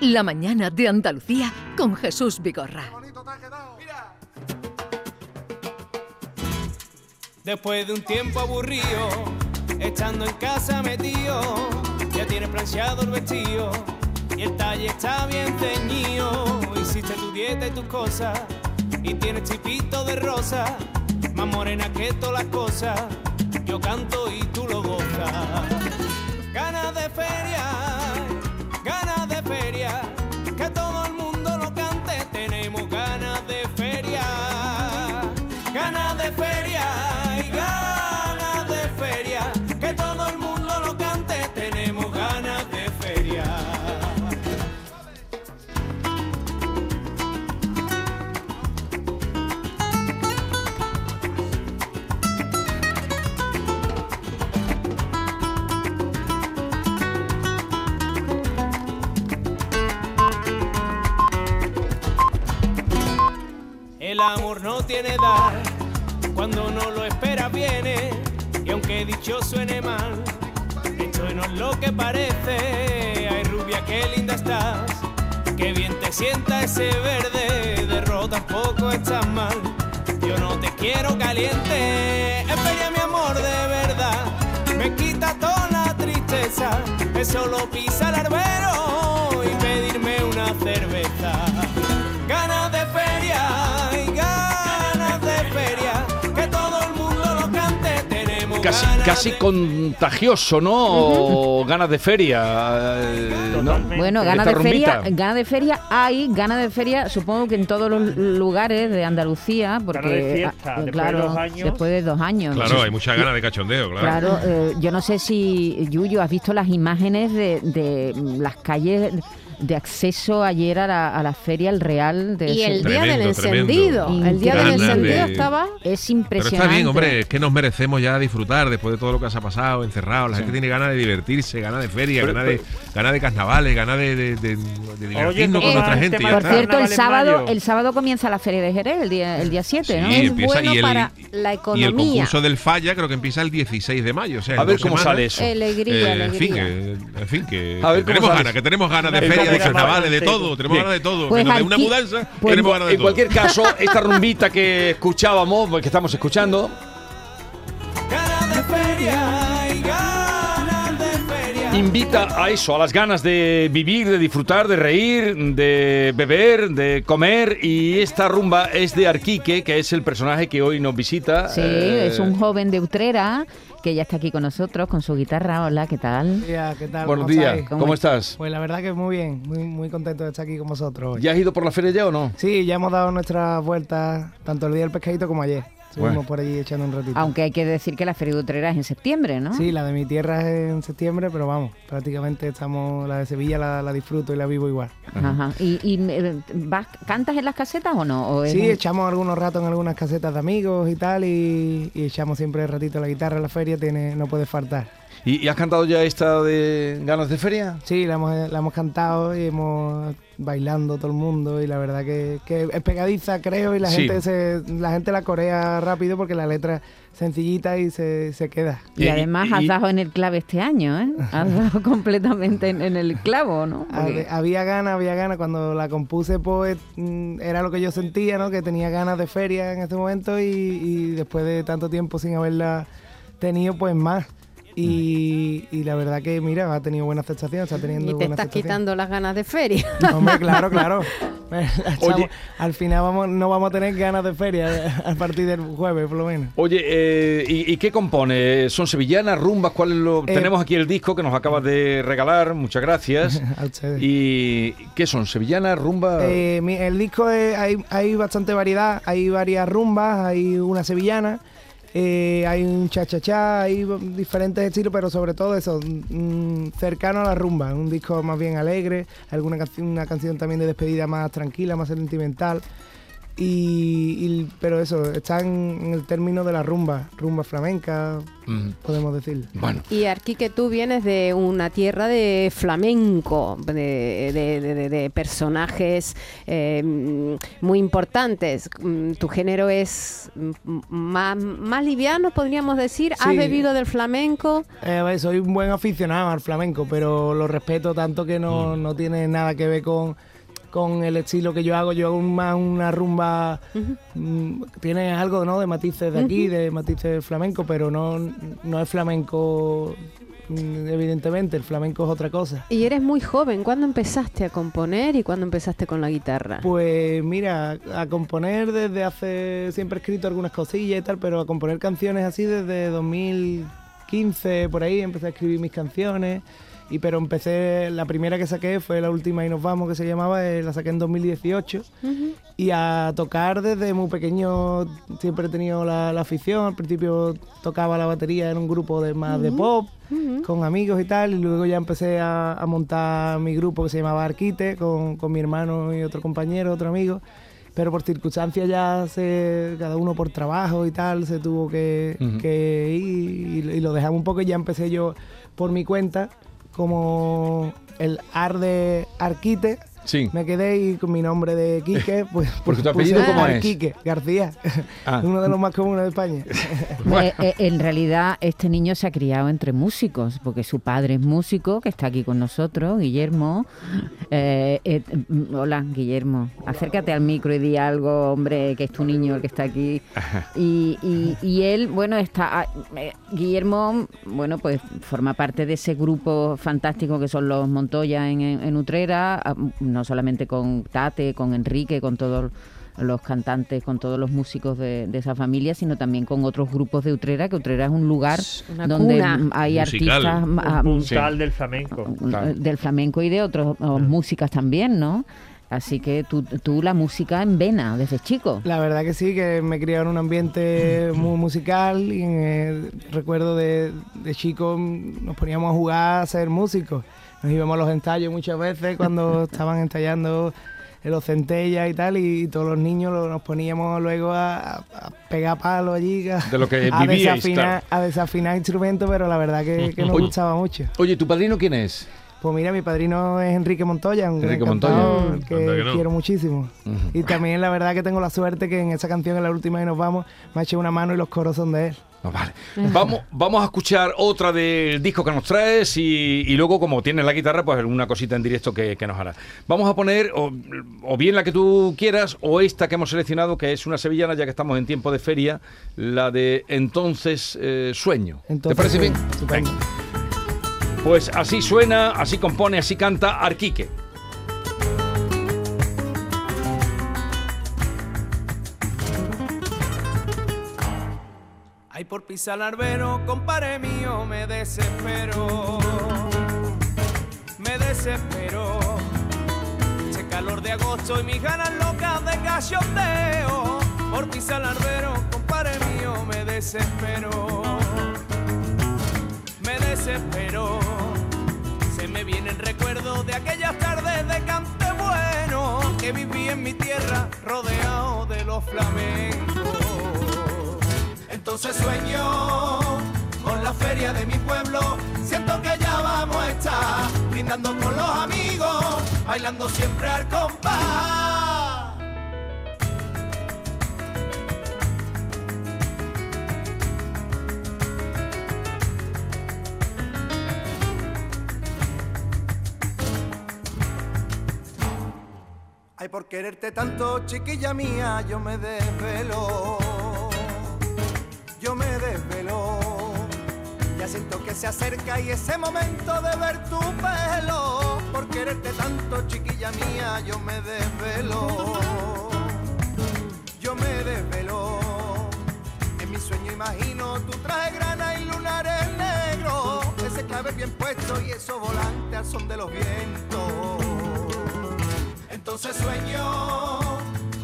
La mañana de Andalucía con Jesús Vigorra. Después de un tiempo aburrido, estando en casa metido, ya tienes planchado el vestido y el talle está bien ceñido. Hiciste tu dieta y tus cosas y tienes chipito de rosa, más morena que todas las cosas. Yo canto y tú lo gozas. Cuando no lo esperas viene, y aunque dicho suene mal, esto no es lo que parece. Ay rubia, qué linda estás, qué bien te sienta ese verde, de rojo tampoco estás mal. Yo no te quiero caliente, espera mi amor de verdad, me quita toda la tristeza, es solo pisar el arbero Casi, de- contagioso, ¿no? O ganas de feria. eh, ¿no? Bueno, ganas de feria, ganas de feria hay, ganas de feria supongo que en todos los lugares de Andalucía, porque de fiesta, ah, después de claro, dos años. después de dos años. Claro, hay muchas ganas de cachondeo, claro. Claro, eh, yo no sé si, Yuyu, has visto las imágenes de, de las calles de acceso ayer a la, a la Feria El Real. De Y el día del tremendo. encendido. El día del encendido estaba. Es Pero impresionante. está bien, hombre, es que nos merecemos ya disfrutar después de todo lo que se ha pasado, encerrado. La gente tiene ganas de divertirse, ganas de feria, ganas, de, ganas de carnavales, ganas de, de, de- de divertirnos ¿cómo con el gente. Por cierto, el sábado, el sábado comienza la Feria de Jerez, el día, el día 7, ¿no? Sí, Es empieza- bueno y el- para la Y el economía. concurso del Falla creo que empieza el 16 de mayo. O sea, A ver cómo semanas. sale eso. Alegría, Eh, en fin, alegría. eh, en fin, que, A ver que cómo tenemos ganas, que tenemos ganas de El feria, de carnaval carnavales, de todo, tenemos ganas de todo. Pues que nos dé una mudanza, pues tenemos ganas de En todo. cualquier caso, esta rumbita que escuchábamos, que estamos escuchando, de de invita a eso, a las ganas de vivir, de disfrutar, de reír, de beber, de comer. Y esta rumba es de Arquique, que es el personaje que hoy nos visita. Sí, Eh, es un joven de Utrera que ya está aquí con nosotros con su guitarra. Hola, ¿qué tal? días, ¿qué tal? Buenos ¿Cómo días? ¿cómo estás? Pues la verdad que muy bien, muy, muy contento de estar aquí con vosotros hoy. ¿Ya has ido por la feria ya o no? Sí, ya hemos dado nuestras vueltas tanto el día del pescadito como ayer. Estuvimos Bueno. por allí echando un ratito. Aunque hay que decir que la Feria de Utrera es en septiembre, ¿no? Sí, la de mi tierra es en septiembre, pero vamos, prácticamente estamos, la de Sevilla la, la disfruto y la vivo igual. Ajá. ¿Y, y, eh, vas- cantas en las casetas o no? ¿O es Sí, un- echamos algunos ratos en algunas casetas de amigos y tal, y, y echamos siempre ratito la guitarra en la feria, tiene, no puede faltar. ¿Y, y has cantado ya esta de ganas de feria? Sí, la hemos, la hemos cantado y hemos bailando todo el mundo y la verdad que, que es pegadiza creo y la Sí. gente se, la gente la corea rápido porque la letra es sencillita y se, se queda. Y Y- además y- has dado en el clave este año, ¿eh? Has dado completamente en, en el clavo, ¿no? Porque- Había ganas, había ganas. Cuando la compuse, pues mm, era lo que yo sentía, ¿no? Que tenía ganas de feria en ese momento y, y después de tanto tiempo sin haberla tenido, pues más. Y, y la verdad que, mira, ha tenido buena aceptación, está teniendo Y te buena estás aceptación. quitando las ganas de feria. Hombre, claro, claro. Oye. al final vamos, no vamos a tener ganas de feria a partir del jueves, por lo menos. Oye, eh, ¿y, y qué compone? ¿Son sevillanas, rumbas? ¿Cuál es lo...? Eh, Tenemos aquí el disco que nos acabas de regalar, muchas gracias. A ustedes. ¿Y qué son? ¿Sevillanas, rumba? Eh, mi- el disco es- hay, hay bastante variedad, hay varias rumbas, hay una sevillana, eh, hay un cha-cha-cha, hay diferentes estilos, pero sobre todo eso, mm, cercano a la rumba, un disco más bien alegre, alguna una canción también de despedida más tranquila, más sentimental. Y, y- pero eso, están en el término de la rumba, rumba flamenca, Mm, podemos decir. Bueno, Y Arquique, tú vienes de una tierra de flamenco, de, de- de- de- de personajes eh, mm, muy importantes. Mm, Tu género es mm, más, más liviano, podríamos decir. ¿Has Sí. bebido del flamenco? Eh, soy un buen aficionado al flamenco, pero lo respeto tanto que no, no tiene nada que ver con, con el estilo que yo hago. Yo hago más una rumba, mm, tiene algo ¿no? de matices de aquí, de matices flamenco, pero no, no es flamenco, mm, evidentemente, el flamenco es otra cosa. Y eres muy joven. ¿Cuándo empezaste a componer y cuándo empezaste con la guitarra? Pues mira, a componer desde hace, siempre he escrito algunas cosillas y tal, pero a componer canciones así desde 2015, por ahí, empecé a escribir mis canciones. Y pero empecé, la primera que saqué fue la última y nos vamos, que se llamaba, eh, la saqué en 2018. Y a tocar desde muy pequeño, siempre he tenido la, la afición. Al principio tocaba la batería en un grupo de más de pop, con amigos y tal. Y luego ya empecé a, a montar mi grupo que se llamaba Arquite, con, con mi hermano y otro compañero, otro amigo. Pero por circunstancias ya se, cada uno por trabajo y tal, se tuvo que, que ir y, y lo dejamos un poco y ya empecé yo por mi cuenta como el ar de Arquite. Sí. Me quedé y con mi nombre de Quique, pues Porque tu puse apellido ¿cómo es? Arquique García, Ah. uno de los más comunes de España. Eh, eh, en realidad, este niño se ha criado entre músicos, porque su padre es músico, que está aquí con nosotros, Guillermo. Eh, eh, mm, hola, Guillermo. Acércate al micro y di algo, hombre, que es tu niño el que está aquí. Y, y- y él, bueno, está. ah, eh, Guillermo, bueno, pues forma parte de ese grupo fantástico que son los Montoya en, en- en Utrera, ah, no solamente con Tate, con Enrique, con todos los cantantes, con todos los músicos de, de esa familia, sino también con otros grupos de Utrera, que Utrera es un lugar Una donde cuna. hay Musical. artistas ah, un puntal del flamenco. Claro. del flamenco y de otras músicas también, ¿no? Así que tú, tú la música en vena desde chico. La verdad que sí, que me crié en un ambiente muy musical y eh, recuerdo de, de chico nos poníamos a jugar a ser músicos. Nos íbamos a los ensayos muchas veces cuando estaban ensayando en los centellas y tal y todos los niños lo- nos poníamos luego a, pegar palos allí, a, De lo que a vivíais, desafinar, a desafinar instrumentos, pero la verdad que, que nos Oye. gustaba mucho. Oye, ¿tu padrino quién es? Pues mira, mi padrino es Enrique Montoya, un Enrique gran Montoya. que, que no. quiero muchísimo. Y también la verdad que tengo la suerte que en esa canción, en la última que nos vamos, me ha hecho una mano y los coros son de él. No, vale. Vamos, vamos a escuchar otra del disco que nos traes y, y luego, como tienes la guitarra, pues una cosita en directo que, que nos hará. Vamos a poner o, o bien la que tú quieras o esta que hemos seleccionado, que es una sevillana, ya que estamos en tiempo de feria, la de Entonces eh, Sueño. Entonces, ¿Te parece bien? Pues así suena, así compone, así canta Arquique. Por pisar albero, compadre mío, me desespero. Me desespero. Ese calor de agosto y mis ganas locas de cachondeo. Por pisar albero, compadre mío, me desespero. Me desespero. Se me vienen recuerdos de aquellas tardes de cante bueno que viví en mi tierra rodeado de los flamencos. Entonces sueño con la feria de mi pueblo. Siento que ya vamos a estar brindando con los amigos, bailando siempre al compás. Ay, por quererte tanto, chiquilla mía, yo me desvelo. Se acerca y ese momento de ver tu pelo. Por quererte tanto, chiquilla mía, yo me desvelo. Yo me desvelo. En mi sueño imagino tu traje grana y lunares negros. Ese clave bien puesto y esos volantes al son de los vientos. Entonces sueño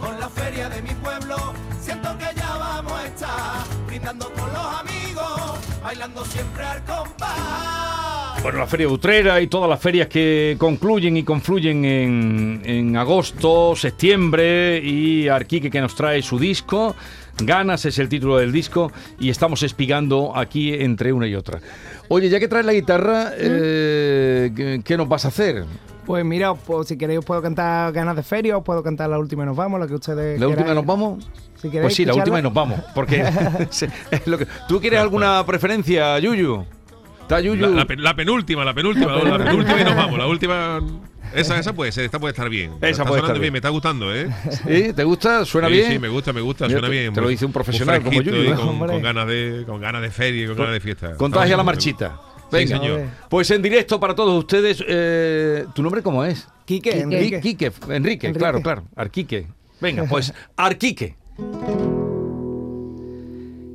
con la feria de mi pueblo. Siento que ya vamos a estar brindando con los amigos, bailando siempre al compás. Bueno, la Feria de Utrera y todas las ferias que concluyen y confluyen en, en agosto, septiembre y Arquique que nos trae su disco. Ganas es el título del disco y estamos espigando aquí entre una y otra. Oye, ya que traes la guitarra, eh, ¿qué, qué nos vas a hacer? Pues mira, pues, si queréis os puedo cantar Ganas de Feria, os puedo cantar La Última y Nos Vamos, la que ustedes ¿La última queráis. nos vamos? Si queréis Pues sí, la última y nos vamos. Porque es lo que- ¿Tú quieres alguna preferencia, Yuyu? ¿Está Yuyu? La, la pe- la penúltima, la penúltima, la penúltima y nos vamos. La última. Esa, esa puede ser, esta puede estar bien. Esa Está puede estar bien. Me está gustando, ¿eh? ¿Sí? ¿Te gusta? ¿Suena sí, bien? Sí, me gusta, me gusta, Mira, suena te- bien. te lo dice un profesional como y ¿eh? con, con ganas de, con ganas de feria y con ganas de fiesta. Con Está traje a la muy Sí, Venga. señor. Pues en directo para todos ustedes. eh, ¿Tu nombre cómo es? Quique, Quique. Enrique. Quique, Enrique, Enrique. claro, claro. Arquique. Venga, pues Arquique.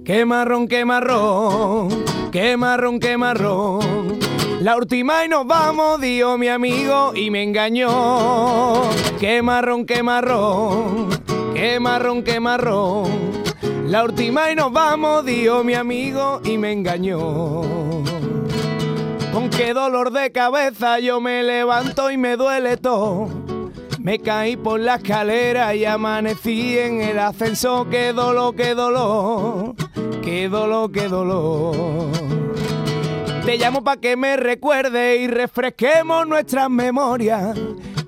Qué marrón, qué marrón, qué marrón, qué marrón. La última y nos vamos, dio mi amigo y me engañó. Qué marrón, qué marrón, qué marrón, qué marrón. La última y nos vamos, dio mi amigo y me engañó. Con qué dolor de cabeza yo me levanto y me duele todo. Me caí por la escalera y amanecí en el ascensor. Qué dolor, qué dolor, qué dolor, qué dolor. Te llamo para que me recuerde y refresquemos nuestras memorias.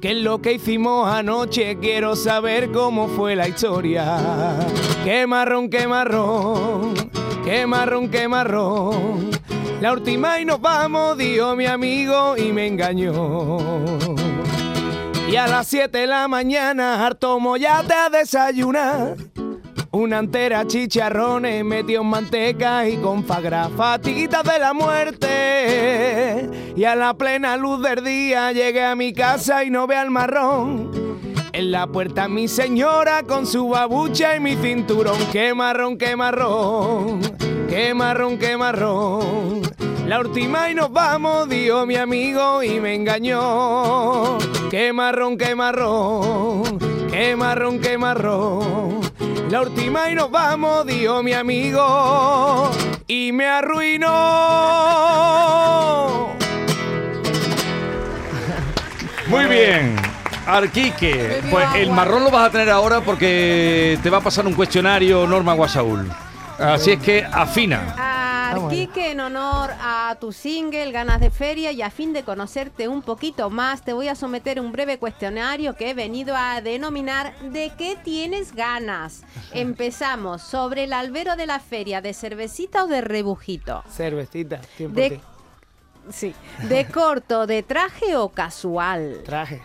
¿Qué es lo que hicimos anoche? Quiero saber cómo fue la historia. Qué marrón, qué marrón, qué marrón, qué marrón. La última y nos vamos, dijo mi amigo y me engañó. Y a las 7 de la mañana, harto mollate a desayunar. Una entera chicharrones metió en manteca y con fagra fatitas de la muerte. Y a la plena luz del día llegué a mi casa y no ve al marrón. En la puerta mi señora con su babucha y mi cinturón. Qué marrón, qué marrón, qué marrón, qué marrón. La última y nos vamos, dijo mi amigo y me engañó. Qué marrón, qué marrón, qué marrón, qué marrón. La última y nos vamos, dijo mi amigo y me arruinó. Muy bien. Arquique. Pues el marrón lo vas a tener ahora porque te va a pasar un cuestionario Norma Guasaúl. Así es que afina. Arquique, en honor a tu single Ganas de Feria y a fin de conocerte un poquito más, te voy a someter un breve cuestionario que he venido a denominar ¿De qué tienes ganas? Empezamos. ¿Sobre el albero de la feria, de cervecita o de rebujito? Cervecita, tiempo De, sí. ¿De corto, de traje o casual? Traje.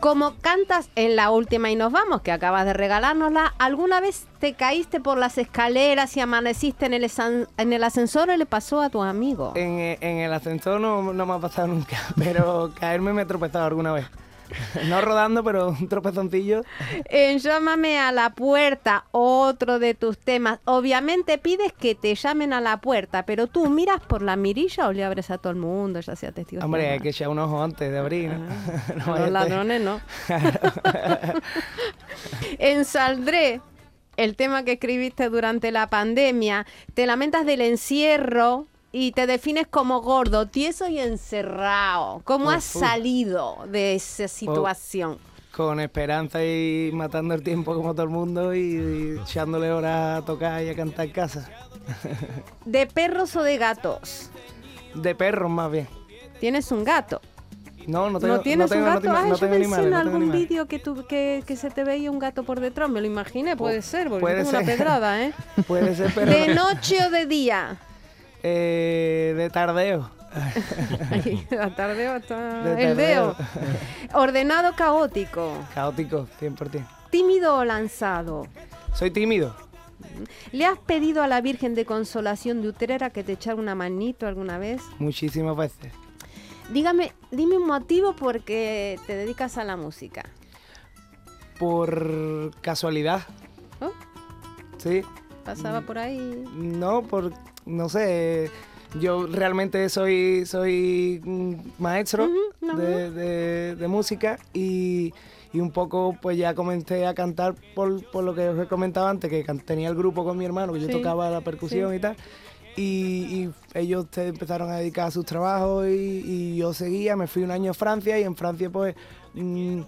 Como cantas en la última y nos vamos, que acabas de regalárnosla, ¿alguna vez te caíste por las escaleras y amaneciste en el, ascensor o le pasó a tu amigo? En, eh, en el ascensor no, no me ha pasado nunca, pero caerme me he tropezado alguna vez. No rodando, pero un tropezoncillo. En Llámame a la puerta, otro de tus temas. Obviamente pides que te llamen a la puerta, pero tú miras por la mirilla o le abres a todo el mundo, ya sea testigo. Hombre, hay que echar un ojo antes de abrir, ¿no? No A vaya los ladrones no. en Saldré, el tema que escribiste durante la pandemia, te lamentas del encierro y te defines como gordo, tieso y encerrado. ¿Cómo Uf, has salido de esa situación? Con esperanza y matando el tiempo como todo el mundo y, y echándole horas a tocar y a cantar en casa. ¿De perros o de gatos? De perros más bien. ¿Tienes un gato? No, no tengo ¿No tienes tengo- un no gato? tengo- Ay, no yo pensé animales, en no algún vídeo que, que, que se te veía un gato por detrás. Me lo imaginé, puede ser, porque puede tengo una ser. pedrada, ¿eh? Puede ser, pero ¿De noche o de día? Eh, de tardeo. La tardeo hasta De el deo. Ordenado caótico. Caótico, 100%. Tímido o lanzado. Soy tímido. ¿Le has pedido a la Virgen de Consolación de Utrera que te echara una manito alguna vez? Muchísimas veces. Dígame, dime un motivo por qué te dedicas a la música. Por casualidad. ¿Oh? Sí. Pasaba por ahí. No, por, no sé, yo realmente soy, soy mm, maestro de, de- de música y, y un poco pues ya comencé a cantar por, por lo que os he comentado antes, que tenía el grupo con mi hermano, que yo tocaba la percusión sí. y tal. y, y ellos se empezaron a dedicar a sus trabajos y, y yo seguía, me fui un año a Francia y en Francia pues mm,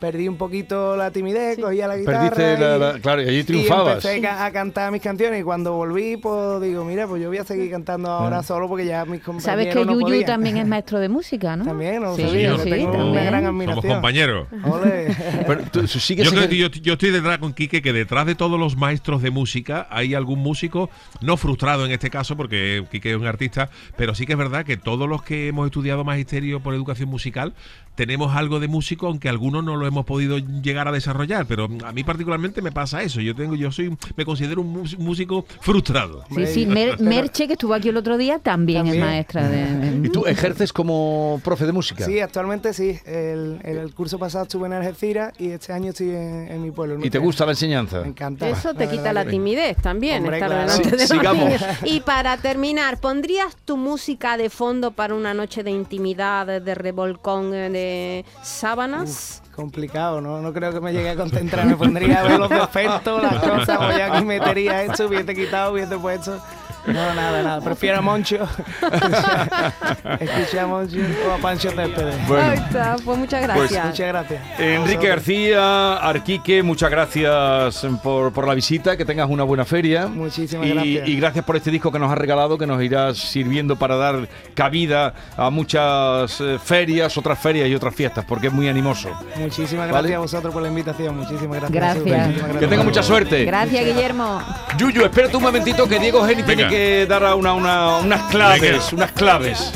perdí un poquito la timidez, cogía la guitarra Perdiste la- y- la- claro, y allí y triunfabas. empecé ca- a cantar mis canciones y cuando volví pues digo, mira, pues yo voy a seguir cantando ahora solo porque ya mis compañeros Sabes que no Yuyu podían. también es maestro de música, ¿no? También, no sí, sabía, sí, tengo una también. gran Somos admiración. compañeros. Ole. Pero tú sigues Yo creo que yo, yo estoy detrás con Quique, que detrás de todos los maestros de música hay algún músico, no frustrado en este caso, porque Quique es un artista, pero sí que es verdad que todos los que hemos estudiado magisterio por educación musical tenemos algo de músico, aunque algunos no lo hemos podido llegar a desarrollar. Pero a mí particularmente me pasa eso. Yo tengo, yo soy, me considero un músico frustrado. Sí, sí, Mer- Merche, que estuvo aquí el otro día, también, También. es maestra de... ¿Y tú ejerces como profe de música? Sí, actualmente sí. El, el, el curso pasado estuve en Algeciras y este año estoy en, en mi pueblo. en ¿Y te gusta la enseñanza? Me encanta. Eso te quita verdad la timidez también, Hombre, estar claro. delante Sí, de los sigamos. niños. Y para terminar, ¿pondrías tu música de fondo para una noche de intimidad, de revolcón, eh, de sábanas? Complicado, ¿no? No creo que me llegue a concentrar. Me pondría a ver los defectos, las cosas, ya aquí metería esto, hubiese quitado, hubiese puesto. No, nada, nada. Prefiero a Moncho. Escuché a Moncho o a Pancho Céspedes. Ahí está, pues muchas gracias. Muchas gracias. Enrique García, Arquique, muchas gracias por, por la visita, que tengas una buena feria. Muchísimas y, gracias. Y gracias por este disco que nos has regalado, que nos irá sirviendo para dar cabida a muchas eh, ferias, otras ferias y otras fiestas, porque es muy animoso. Muchísimas Vale. gracias a vosotros por la invitación. Muchísimas gracias. Gracias. Muchísimas Que gracias. tenga mucha suerte. Gracias, Guillermo. Yuyu, espérate un momentito que Diego Geni tiene Venga. Que dar a una, una- unas claves, Venga. unas claves.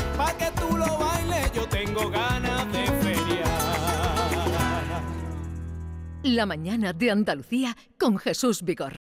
La mañana de Andalucía con Jesús Vigorra.